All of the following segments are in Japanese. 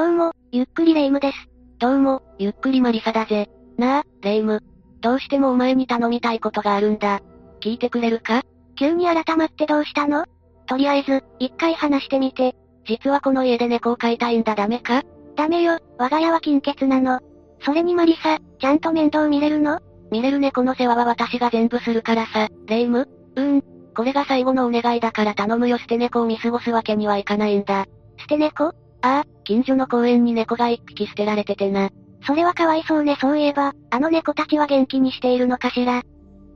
どうも、ゆっくりレ夢ムです。どうも、ゆっくりマリサだぜ。なあ、レ夢ム。どうしてもお前に頼みたいことがあるんだ。聞いてくれるか？急に改まってどうしたの？とりあえず、一回話してみて。実はこの家で猫を飼いたいんだダメか？ダメよ、我が家は金欠なの。それにマリサ、ちゃんと面倒見れるの？見れる猫の世話は私が全部するからさ、レ夢ムうーん。これが最後のお願いだから頼むよ捨て猫を見過ごすわけにはいかないんだ。捨て猫？ああ、近所の公園に猫が一匹捨てられててな。それはかわいそうねそういえば、あの猫たちは元気にしているのかしら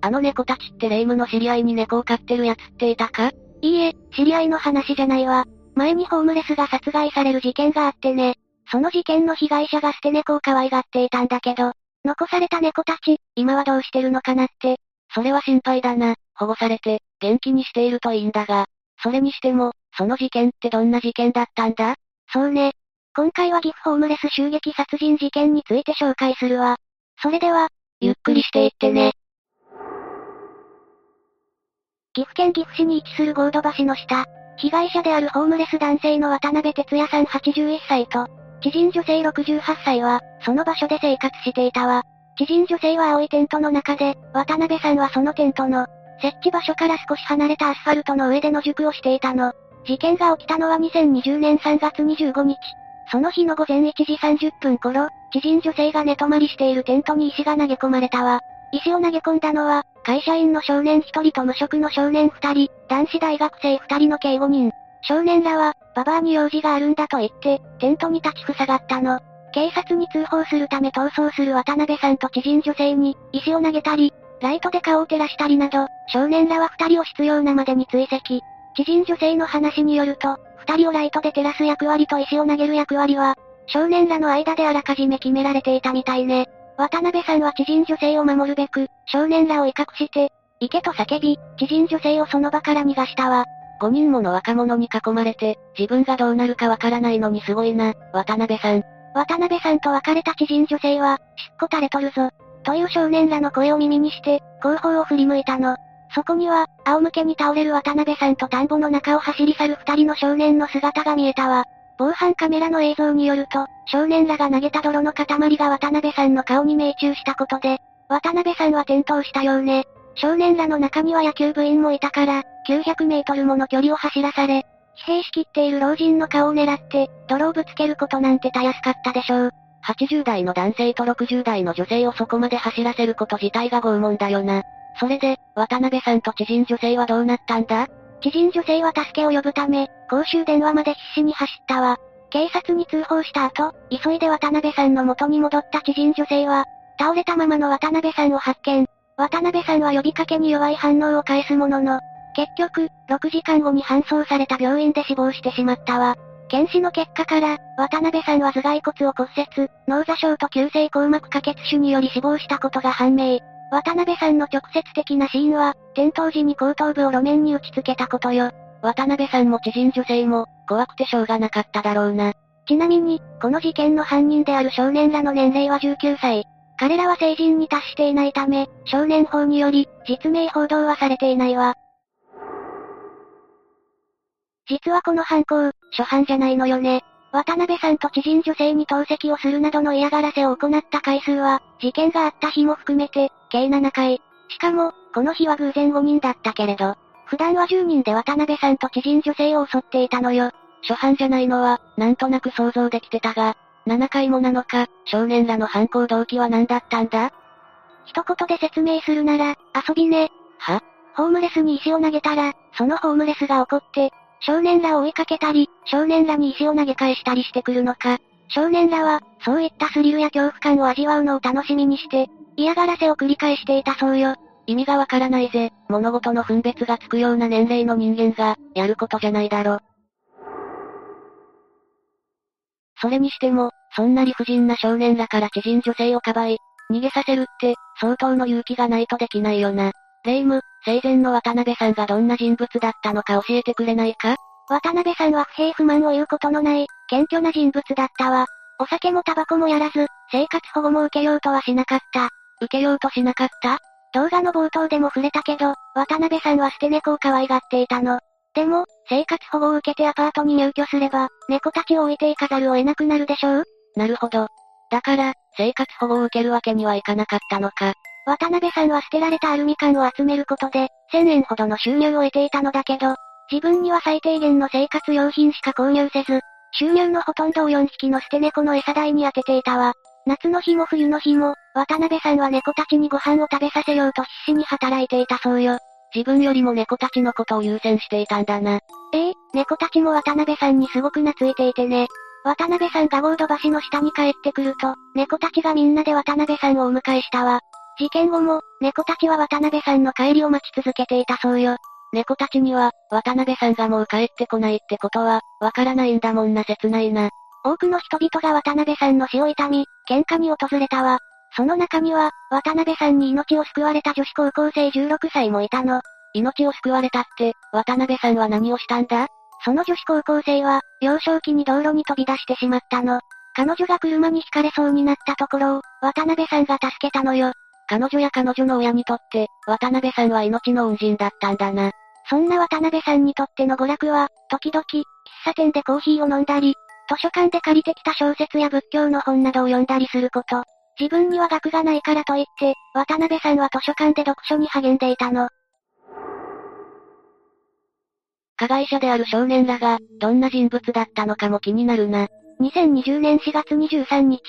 あの猫たちってレイムの知り合いに猫を飼ってるやつっていたか？いいえ、知り合いの話じゃないわ。前にホームレスが殺害される事件があってね。その事件の被害者が捨て猫を可愛がっていたんだけど、残された猫たち、今はどうしてるのかなって。それは心配だな。保護されて、元気にしているといいんだが。それにしても、その事件ってどんな事件だったんだ？そうね。今回は岐阜ホームレス襲撃殺人事件について紹介するわ。それでは、ゆっくりしていってね。岐阜県岐阜市に位置する合土橋の下、被害者であるホームレス男性の渡辺哲也さん81歳と、知人女性68歳は、その場所で生活していたわ。知人女性は青いテントの中で、渡辺さんはそのテントの、設置場所から少し離れたアスファルトの上で野宿をしていたの。事件が起きたのは2020年3月25日。その日の午前1時30分頃、知人女性が寝泊まりしているテントに石が投げ込まれたわ。石を投げ込んだのは、会社員の少年1人と無職の少年2人、男子大学生2人の計5人。少年らは、ババアに用事があるんだと言って、テントに立ち塞がったの。警察に通報するため逃走する渡辺さんと知人女性に、石を投げたり、ライトで顔を照らしたりなど、少年らは2人を必要なまでに追跡。知人女性の話によると、二人をライトで照らす役割と石を投げる役割は、少年らの間であらかじめ決められていたみたいね。渡辺さんは知人女性を守るべく、少年らを威嚇して、行けと叫び、知人女性をその場から逃がしたわ。5人もの若者に囲まれて、自分がどうなるかわからないのにすごいな、渡辺さん。渡辺さんと別れた知人女性は、しっこ垂れとるぞ。という少年らの声を耳にして、後方を振り向いたの。そこには、仰向けに倒れる渡辺さんと田んぼの中を走り去る二人の少年の姿が見えたわ。防犯カメラの映像によると、少年らが投げた泥の塊が渡辺さんの顔に命中したことで、渡辺さんは転倒したようね。少年らの中には野球部員もいたから、900メートルもの距離を走らされ、疲弊しきっている老人の顔を狙って、泥をぶつけることなんてたやすかったでしょう。80代の男性と60代の女性をそこまで走らせること自体が拷問だよな。それで、渡辺さんと知人女性はどうなったんだ？知人女性は助けを呼ぶため、公衆電話まで必死に走ったわ。警察に通報した後、急いで渡辺さんの元に戻った知人女性は、倒れたままの渡辺さんを発見。渡辺さんは呼びかけに弱い反応を返すものの、結局、6時間後に搬送された病院で死亡してしまったわ。検視の結果から、渡辺さんは頭蓋骨を骨折、脳挫傷と急性硬膜下血腫により死亡したことが判明。渡辺さんの直接的な死因は、転倒時に後頭部を路面に打ち付けたことよ。渡辺さんも知人女性も、怖くてしょうがなかっただろうな。ちなみに、この事件の犯人である少年らの年齢は19歳。彼らは成人に達していないため、少年法により、実名報道はされていないわ。実はこの犯行、初犯じゃないのよね。渡辺さんと知人女性に投石をするなどの嫌がらせを行った回数は、事件があった日も含めて、計7回。しかも、この日は偶然5人だったけれど、普段は10人で渡辺さんと知人女性を襲っていたのよ。初犯じゃないのは、なんとなく想像できてたが、7回もなのか、少年らの犯行動機は何だったんだ？一言で説明するなら、遊びね。は？ホームレスに石を投げたら、そのホームレスが怒って、少年らを追いかけたり、少年らに石を投げ返したりしてくるのか。少年らは、そういったスリルや恐怖感を味わうのを楽しみにして、嫌がらせを繰り返していたそうよ。意味がわからないぜ。物事の分別がつくような年齢の人間が、やることじゃないだろ。それにしても、そんな理不尽な少年らから知人女性をかばい、逃げさせるって、相当の勇気がないとできないよな。霊夢、生前の渡辺さんがどんな人物だったのか教えてくれないか？渡辺さんは不平不満を言うことのない、謙虚な人物だったわ。お酒もタバコもやらず、生活保護も受けようとはしなかった。受けようとしなかった？動画の冒頭でも触れたけど、渡辺さんは捨て猫を可愛がっていたの。でも、生活保護を受けてアパートに入居すれば、猫たちを置いていかざるを得なくなるでしょう？なるほど。だから、生活保護を受けるわけにはいかなかったのか。渡辺さんは捨てられたアルミ缶を集めることで、1000円ほどの収入を得ていたのだけど、自分には最低限の生活用品しか購入せず、収入のほとんどを4匹の捨て猫の餌代に当てていたわ。夏の日も冬の日も、渡辺さんは猫たちにご飯を食べさせようと必死に働いていたそうよ。自分よりも猫たちのことを優先していたんだな。ええ猫たちも渡辺さんにすごく懐いていてね。渡辺さんがゴード橋の下に帰ってくると、猫たちがみんなで渡辺さんをお迎えしたわ。事件後も、猫たちは渡辺さんの帰りを待ち続けていたそうよ。猫たちには、渡辺さんがもう帰ってこないってことは、わからないんだもんな切ないな。多くの人々が渡辺さんの死を悼み、喧嘩に訪れたわ。その中には、渡辺さんに命を救われた女子高校生16歳もいたの。命を救われたって、渡辺さんは何をしたんだ？その女子高校生は、幼少期に道路に飛び出してしまったの。彼女が車にひかれそうになったところを、渡辺さんが助けたのよ。彼女や彼女の親にとって、渡辺さんは命の恩人だったんだな。そんな渡辺さんにとっての娯楽は、時々、喫茶店でコーヒーを飲んだり、図書館で借りてきた小説や仏教の本などを読んだりすること。自分には学がないからといって、渡辺さんは図書館で読書に励んでいたの。加害者である少年らが、どんな人物だったのかも気になるな。2020年4月23日、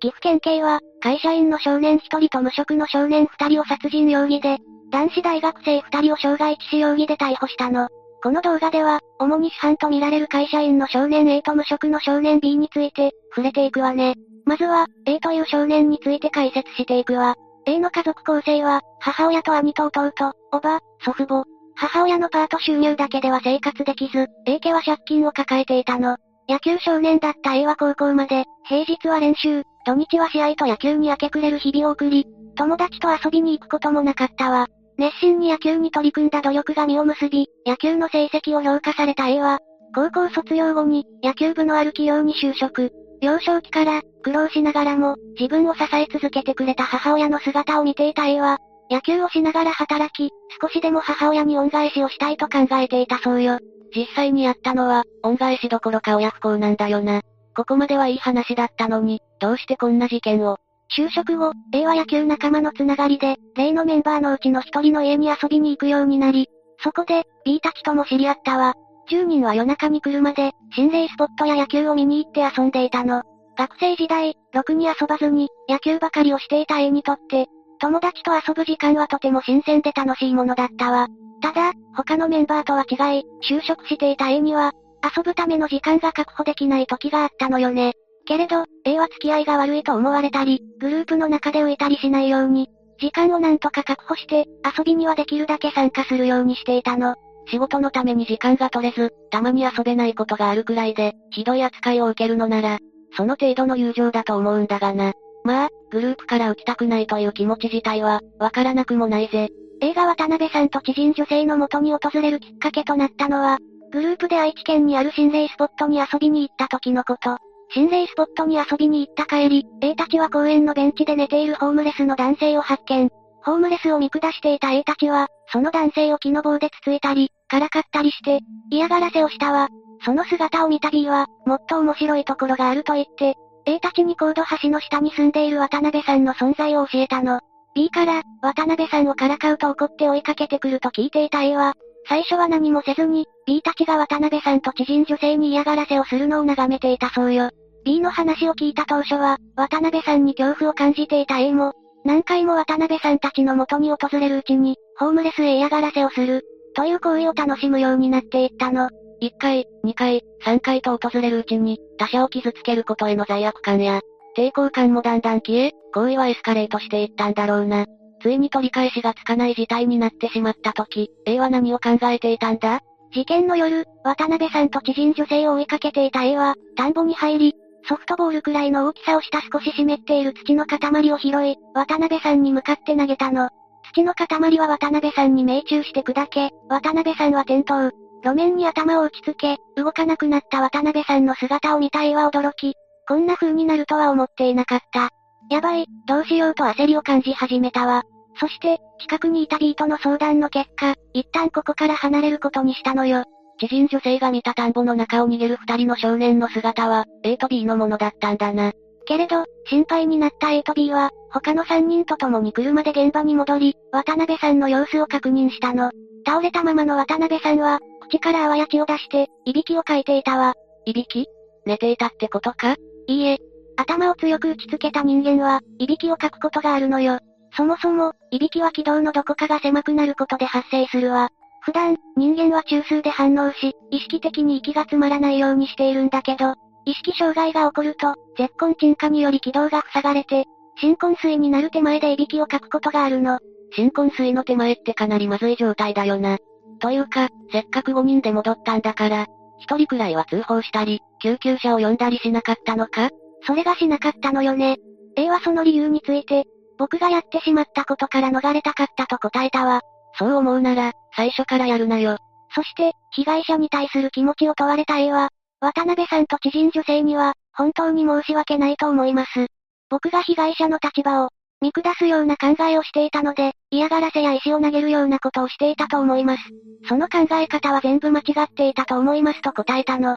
岐阜県警は、会社員の少年1人と無職の少年2人を殺人容疑で、男子大学生2人を傷害致死容疑で逮捕したの。この動画では、主に主犯と見られる会社員の少年 A と無職の少年 B について、触れていくわね。まずは、A という少年について解説していくわ。A の家族構成は、母親と兄と弟、おば、祖父母。母親のパート収入だけでは生活できず、A 家は借金を抱えていたの。野球少年だった A は高校まで、平日は練習、土日は試合と野球に明け暮れる日々を送り、友達と遊びに行くこともなかったわ。熱心に野球に取り組んだ努力が実を結び、野球の成績を評価された A は、高校卒業後に、野球部のある企業に就職。幼少期から、苦労しながらも、自分を支え続けてくれた母親の姿を見ていた A は、野球をしながら働き、少しでも母親に恩返しをしたいと考えていたそうよ。実際にやったのは、恩返しどころか親不孝なんだよな。ここまではいい話だったのに、どうしてこんな事件を？就職後、A は野球仲間のつながりで、例のメンバーのうちの一人の家に遊びに行くようになり、そこで、B たちとも知り合ったわ。10人は夜中に車で、心霊スポットや野球を見に行って遊んでいたの。学生時代、ろくに遊ばずに、野球ばかりをしていた A にとって、友達と遊ぶ時間はとても新鮮で楽しいものだったわ。ただ、他のメンバーとは違い、就職していた A には、遊ぶための時間が確保できない時があったのよね。けれど、A は付き合いが悪いと思われたり、グループの中で浮いたりしないように、時間をなんとか確保して、遊びにはできるだけ参加するようにしていたの。仕事のために時間が取れず、たまに遊べないことがあるくらいで、ひどい扱いを受けるのなら、その程度の友情だと思うんだがな。まあ、グループから浮きたくないという気持ち自体は、わからなくもないぜ。映画渡辺さんと知人女性の元に訪れるきっかけとなったのは、グループで愛知県にある心霊スポットに遊びに行った時のこと。心霊スポットに遊びに行った帰り、A たちは公園のベンチで寝ているホームレスの男性を発見。ホームレスを見下していた A たちは、その男性を木の棒でつついたり、からかったりして、嫌がらせをしたわ。その姿を見た B は、もっと面白いところがあると言って、A たちにコード橋の下に住んでいる渡辺さんの存在を教えたの。B から、渡辺さんをからかうと怒って追いかけてくると聞いていた A は、最初は何もせずに、B たちが渡辺さんと知人女性に嫌がらせをするのを眺めていたそうよ。B の話を聞いた当初は、渡辺さんに恐怖を感じていた A も、何回も渡辺さんたちの元に訪れるうちに、ホームレスへ嫌がらせをする、という行為を楽しむようになっていったの。1回、2回、3回と訪れるうちに、他者を傷つけることへの罪悪感や、抵抗感もだんだん消え、行為はエスカレートしていったんだろうな。ついに取り返しがつかない事態になってしまった時、A は何を考えていたんだ？事件の夜、渡辺さんと知人女性を追いかけていた A は、田んぼに入り、ソフトボールくらいの大きさをした少し湿っている土の塊を拾い、渡辺さんに向かって投げたの。土の塊は渡辺さんに命中して砕け、渡辺さんは転倒。路面に頭を打ちつけ、動かなくなった渡辺さんの姿を見た A は驚き、こんな風になるとは思っていなかった。やばい、どうしようと焦りを感じ始めたわ。そして、近くにいたビートの相談の結果、一旦ここから離れることにしたのよ。知人女性が見た田んぼの中を逃げる二人の少年の姿は、A と B のものだったんだな。けれど、心配になった A と B は、他の三人と共に車で現場に戻り、渡辺さんの様子を確認したの。倒れたままの渡辺さんは、口から泡や血を出して、いびきをかいていたわ。いびき？寝ていたってことか？いいえ。頭を強く打ちつけた人間は、いびきをかくことがあるのよ。そもそも、いびきは気道のどこかが狭くなることで発生するわ。普段、人間は中枢で反応し、意識的に息が詰まらないようにしているんだけど、意識障害が起こると、絶根沈下により気道が塞がれて、新昏睡になる手前でいびきをかくことがあるの。新昏睡の手前ってかなりまずい状態だよな。というか、せっかく5人で戻ったんだから、1人くらいは通報したり、救急車を呼んだりしなかったのか？それがしなかったのよね。A はその理由について、僕がやってしまったことから逃れたかったと答えたわ。そう思うなら、最初からやるなよ。そして、被害者に対する気持ちを問われた A は、渡辺さんと知人女性には、本当に申し訳ないと思います。僕が被害者の立場を、見下すような考えをしていたので、嫌がらせや石を投げるようなことをしていたと思います。その考え方は全部間違っていたと思いますと答えたの。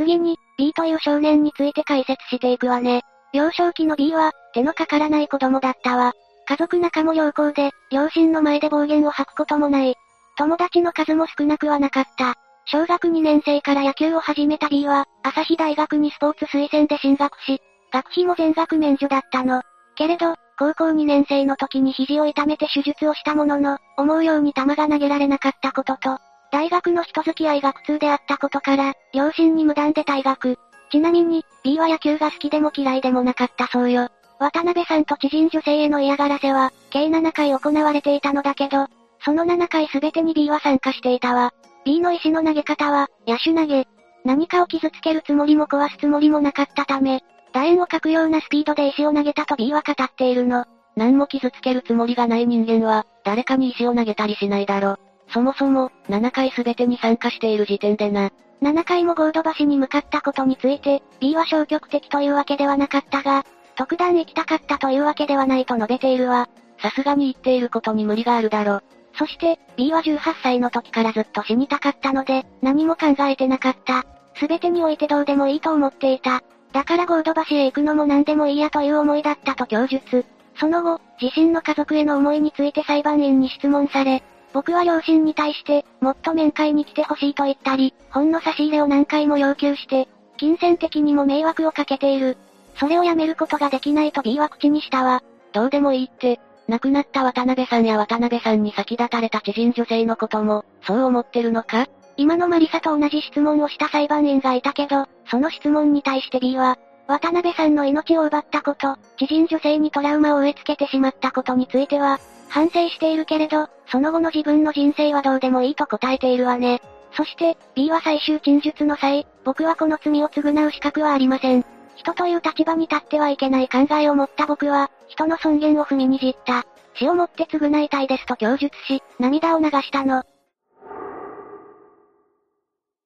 次に、B という少年について解説していくわね。幼少期の B は、手のかからない子供だったわ。家族仲も良好で、両親の前で暴言を吐くこともない。友達の数も少なくはなかった。小学2年生から野球を始めた B は、朝日大学にスポーツ推薦で進学し、学費も全額免除だったの。けれど、高校2年生の時に肘を痛めて手術をしたものの、思うように球が投げられなかったことと、大学の人付き合いが苦痛であったことから、両親に無断で退学。ちなみに、B は野球が好きでも嫌いでもなかったそうよ。渡辺さんと知人女性への嫌がらせは、計7回行われていたのだけど、その7回すべてに B は参加していたわ。B の石の投げ方は、野手投げ。何かを傷つけるつもりも壊すつもりもなかったため、楕円を描くようなスピードで石を投げたと B は語っているの。何も傷つけるつもりがない人間は、誰かに石を投げたりしないだろ。そもそも、7回すべてに参加している時点でな。7回もゴード橋に向かったことについて、B は消極的というわけではなかったが、特段行きたかったというわけではないと述べているわ。さすがに言っていることに無理があるだろ。そして、B は18歳の時からずっと死にたかったので、何も考えてなかった。すべてにおいてどうでもいいと思っていた。だからゴード橋へ行くのも何でもいいやという思いだったと供述。その後、自身の家族への思いについて裁判員に質問され、僕は両親に対して、もっと面会に来てほしいと言ったり、本の差し入れを何回も要求して、金銭的にも迷惑をかけている。それをやめることができないと B は口にしたわ。どうでもいいって、亡くなった渡辺さんや渡辺さんに先立たれた知人女性のことも、そう思ってるのか？今のマリサと同じ質問をした裁判員がいたけど、その質問に対して B は、渡辺さんの命を奪ったこと、知人女性にトラウマを植え付けてしまったことについては、反省しているけれど、その後の自分の人生はどうでもいいと答えているわね。そして、B は最終陳述の際、僕はこの罪を償う資格はありません。人という立場に立ってはいけない考えを持った僕は、人の尊厳を踏みにじった。死をもって償いたいですと供述し、涙を流したの。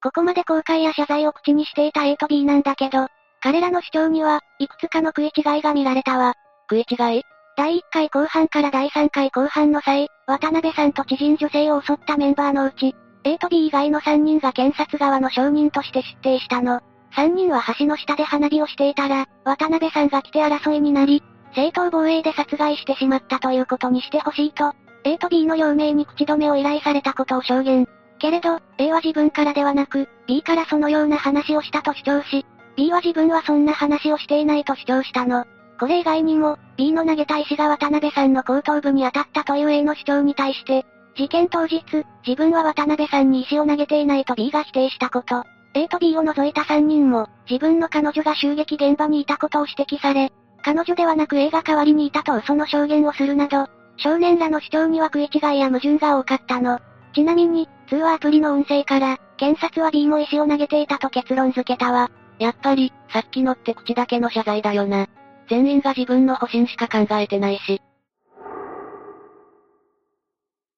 ここまで後悔や謝罪を口にしていた A と B なんだけど、彼らの主張には、いくつかの食い違いが見られたわ。食い違い？第1回後半から第3回後半の際、渡辺さんと知人女性を襲ったメンバーのうち、A と B 以外の3人が検察側の証人として出廷したの。3人は橋の下で花火をしていたら、渡辺さんが来て争いになり、正当防衛で殺害してしまったということにしてほしいと、A と B の両名に口止めを依頼されたことを証言。けれど、A は自分からではなく、B からそのような話をしたと主張し、B は自分はそんな話をしていないと主張したの。これ以外にも、B の投げた石が渡辺さんの後頭部に当たったという A の主張に対して、事件当日、自分は渡辺さんに石を投げていないと B が否定したこと。A と B を除いた3人も、自分の彼女が襲撃現場にいたことを指摘され、彼女ではなく A が代わりにいたと嘘の証言をするなど、少年らの主張には食い違いや矛盾が多かったの。ちなみに、通話アプリの音声から、検察は B も石を投げていたと結論付けたわ。やっぱり、さっきのって口だけの謝罪だよな。全員が自分の保身しか考えてないし。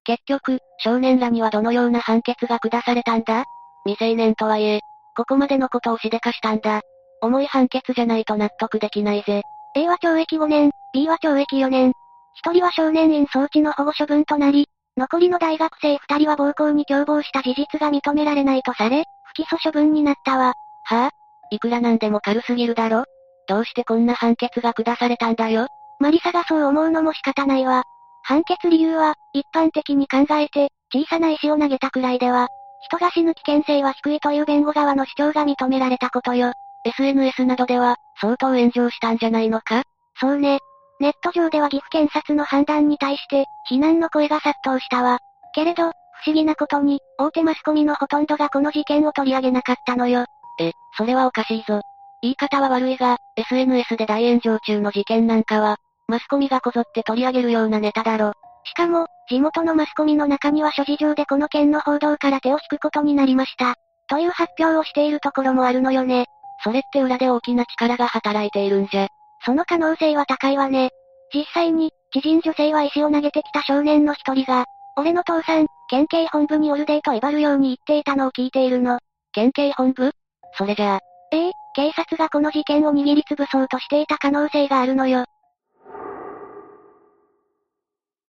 結局、少年らにはどのような判決が下されたんだ？未成年とはいえ、ここまでのことをしでかしたんだ。重い判決じゃないと納得できないぜ。A は懲役5年、B は懲役4年。一人は少年院装置の保護処分となり、残りの大学生二人は暴行に共謀した事実が認められないとされ、不起訴処分になったわ。はぁ、いくらなんでも軽すぎるだろ？どうしてこんな判決が下されたんだよ？マリサがそう思うのも仕方ないわ。判決理由は、一般的に考えて、小さな石を投げたくらいでは、人が死ぬ危険性は低いという弁護側の主張が認められたことよ。SNS などでは、相当炎上したんじゃないのか？そうね。ネット上では岐阜検察の判断に対して、非難の声が殺到したわ。けれど、不思議なことに、大手マスコミのほとんどがこの事件を取り上げなかったのよ。え、それはおかしいぞ。言い方は悪いが、SNS で大炎上中の事件なんかは、マスコミがこぞって取り上げるようなネタだろ。しかも、地元のマスコミの中には諸事情でこの件の報道から手を引くことになりました。という発表をしているところもあるのよね。それって裏で大きな力が働いているんじゃ。その可能性は高いわね。実際に、知人女性は石を投げてきた少年の一人が、俺の父さん、県警本部にオルデーと威張るように言っていたのを聞いているの。県警本部？それじゃあ。ええ、警察がこの事件を握りつぶそうとしていた可能性があるのよ。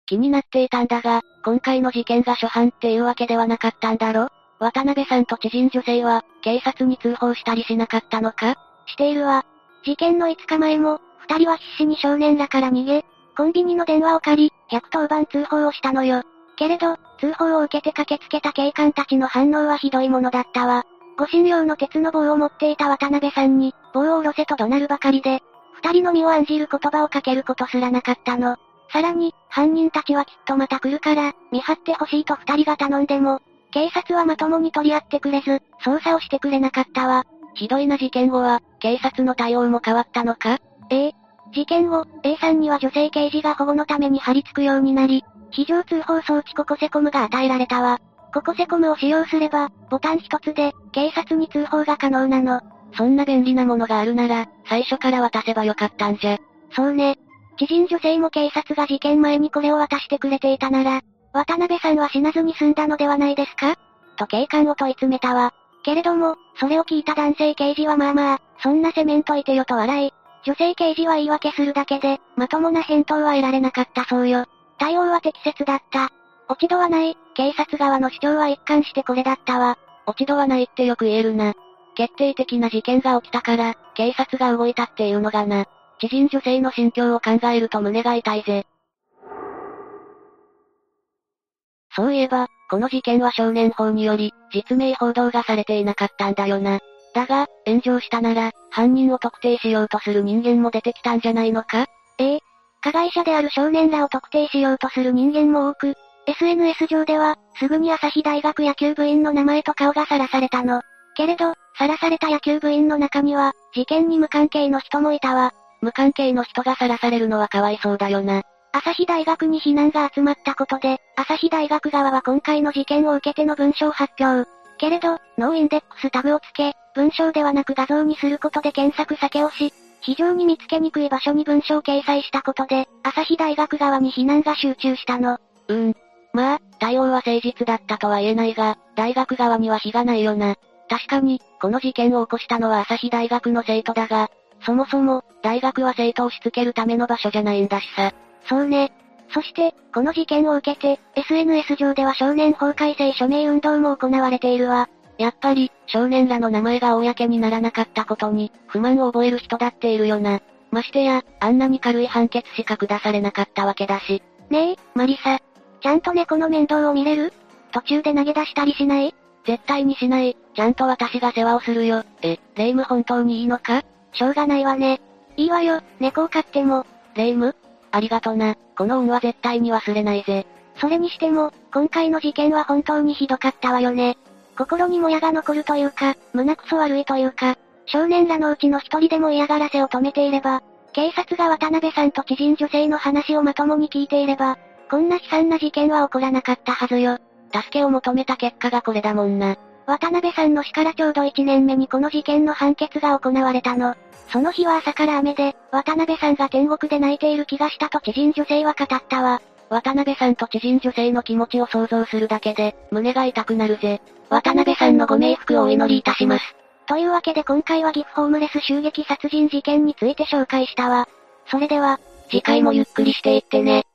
気になっていたんだが、今回の事件が初犯っていうわけではなかったんだろ？渡辺さんと知人女性は、警察に通報したりしなかったのか？しているわ。事件の5日前も、二人は必死に少年らから逃げ、コンビニの電話を借り、110番通報をしたのよ。けれど、通報を受けて駆けつけた警官たちの反応はひどいものだったわ。護身用の鉄の棒を持っていた渡辺さんに、棒を下ろせと怒鳴るばかりで、二人の身を案じる言葉をかけることすらなかったの。さらに、犯人たちはきっとまた来るから、見張ってほしいと二人が頼んでも、警察はまともに取り合ってくれず、捜査をしてくれなかったわ。ひどいな事件後は、警察の対応も変わったのか？ええ。事件後、A さんには女性刑事が保護のために張り付くようになり、非常通報装置ココセコムが与えられたわ。ココセコムを使用すれば、ボタン一つで、警察に通報が可能なの。そんな便利なものがあるなら、最初から渡せばよかったんじゃ。そうね。知人女性も警察が事件前にこれを渡してくれていたなら、渡辺さんは死なずに済んだのではないですか？と警官を問い詰めたわ。けれども、それを聞いた男性刑事はまあまあ、そんな責めんといてよと笑い、女性刑事は言い訳するだけで、まともな返答は得られなかったそうよ。対応は適切だった。落ち度はない、警察側の主張は一貫してこれだったわ。落ち度はないってよく言えるな。決定的な事件が起きたから、警察が動いたっていうのがな。知人女性の心境を考えると胸が痛いぜ。そういえば、この事件は少年法により、実名報道がされていなかったんだよな。だが、炎上したなら、犯人を特定しようとする人間も出てきたんじゃないのか？ええ。加害者である少年らを特定しようとする人間も多く、SNS 上では、すぐに朝日大学野球部員の名前と顔がさらされたの。けれど、さらされた野球部員の中には、事件に無関係の人もいたわ。無関係の人がさらされるのはかわいそうだよな。朝日大学に非難が集まったことで、朝日大学側は今回の事件を受けての文章発表。けれど、ノーインデックスタグをつけ、文章ではなく画像にすることで検索避けをし、非常に見つけにくい場所に文章を掲載したことで、朝日大学側に非難が集中したの。うん。まあ、対応は誠実だったとは言えないが、大学側には非がないよな。確かに、この事件を起こしたのは朝日大学の生徒だが、そもそも、大学は生徒をしつけるための場所じゃないんだしさ。そうね。そして、この事件を受けて、SNS 上では少年法改正署名運動も行われているわ。やっぱり、少年らの名前が公にならなかったことに、不満を覚える人だっているよな。ましてや、あんなに軽い判決しか下されなかったわけだし。ねえ、マリサ。ちゃんと猫の面倒を見れる？途中で投げ出したりしない？絶対にしない。ちゃんと私が世話をするよ。え、霊夢本当にいいのか？しょうがないわね。いいわよ、猫を飼っても。霊夢？ありがとな。この恩は絶対に忘れないぜ。それにしても、今回の事件は本当にひどかったわよね。心にもやが残るというか、胸くそ悪いというか、少年らのうちの一人でも嫌がらせを止めていれば、警察が渡辺さんと知人女性の話をまともに聞いていれば、こんな悲惨な事件は起こらなかったはずよ。助けを求めた結果がこれだもんな。渡辺さんの死からちょうど1年目にこの事件の判決が行われたの。その日は朝から雨で、渡辺さんが天国で泣いている気がしたと知人女性は語ったわ。渡辺さんと知人女性の気持ちを想像するだけで、胸が痛くなるぜ。渡辺さんのご冥福をお祈りいたします。というわけで今回は岐阜ホームレス襲撃殺人事件について紹介したわ。それでは、次回もゆっくりしていってね。